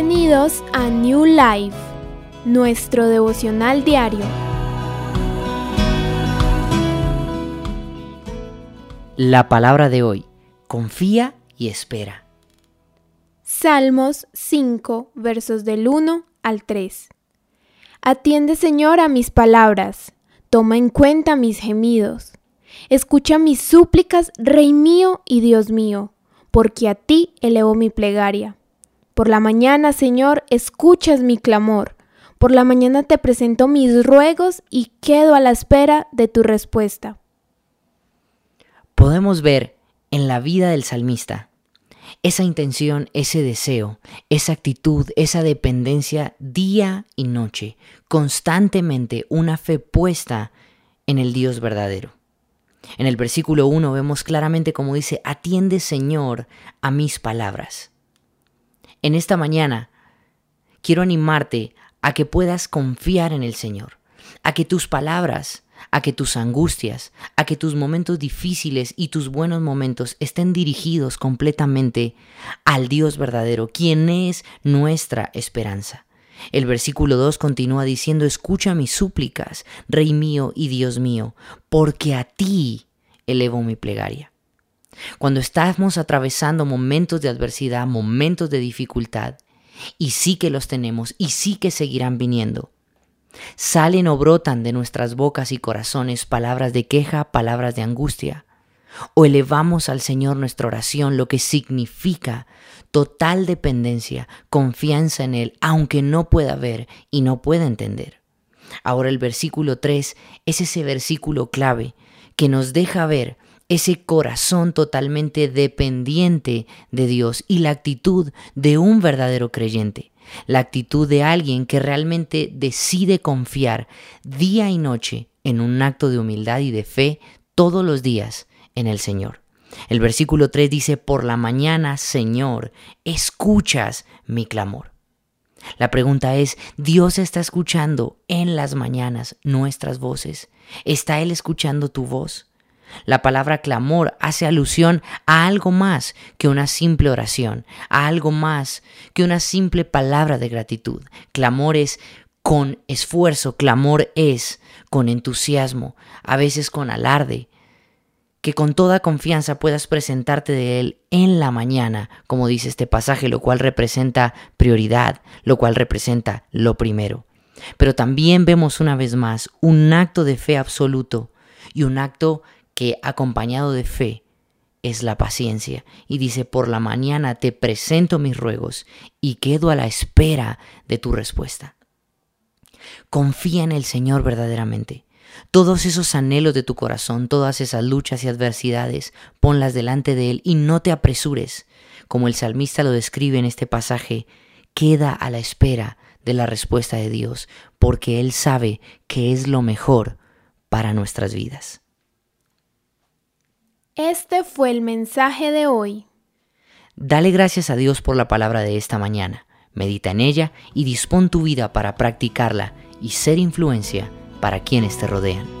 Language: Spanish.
Bienvenidos a New Life, nuestro devocional diario. La palabra de hoy, confía y espera. Salmos 5, versos del 1 al 3. Atiende Señor a mis palabras, toma en cuenta mis gemidos. Escucha mis súplicas, Rey mío y Dios mío, porque a ti elevo mi plegaria. Por la mañana, Señor, escuchas mi clamor. Por la mañana te presento mis ruegos y quedo a la espera de tu respuesta. Podemos ver en la vida del salmista esa intención, ese deseo, esa actitud, esa dependencia día y noche, constantemente una fe puesta en el Dios verdadero. En el versículo 1 vemos claramente como dice, atiende Señor a mis palabras. En esta mañana quiero animarte a que puedas confiar en el Señor, a que tus palabras, a que tus angustias, a que tus momentos difíciles y tus buenos momentos estén dirigidos completamente al Dios verdadero, quien es nuestra esperanza. El versículo 2 continúa diciendo, escucha mis súplicas, Rey mío y Dios mío, porque a ti elevo mi plegaria. Cuando estamos atravesando momentos de adversidad, momentos de dificultad, y sí que los tenemos, y sí que seguirán viniendo, salen o brotan de nuestras bocas y corazones palabras de queja, palabras de angustia, o elevamos al Señor nuestra oración, lo que significa total dependencia, confianza en Él, aunque no pueda ver y no pueda entender. Ahora el versículo 3 es ese versículo clave que nos deja ver ese corazón totalmente dependiente de Dios y la actitud de un verdadero creyente, la actitud de alguien que realmente decide confiar día y noche en un acto de humildad y de fe todos los días en el Señor. El versículo 3 dice, por la mañana, Señor, escuchas mi clamor. La pregunta es, ¿Dios está escuchando en las mañanas nuestras voces? ¿Está Él escuchando tu voz? La palabra clamor hace alusión a algo más que una simple oración, a algo más que una simple palabra de gratitud. Clamor es con esfuerzo, clamor es con entusiasmo, a veces con alarde, que con toda confianza puedas presentarte de Él en la mañana, como dice este pasaje, lo cual representa prioridad, lo cual representa lo primero. Pero también vemos una vez más un acto de fe absoluto y un acto que acompañado de fe es la paciencia. Y dice, por la mañana te presento mis ruegos y quedo a la espera de tu respuesta. Confía en el Señor verdaderamente. Todos esos anhelos de tu corazón, todas esas luchas y adversidades, ponlas delante de Él y no te apresures. Como el salmista lo describe en este pasaje, queda a la espera de la respuesta de Dios, porque Él sabe que es lo mejor para nuestras vidas. Este fue el mensaje de hoy. Dale gracias a Dios por la palabra de esta mañana. Medita en ella y dispón tu vida para practicarla y ser influencia para quienes te rodean.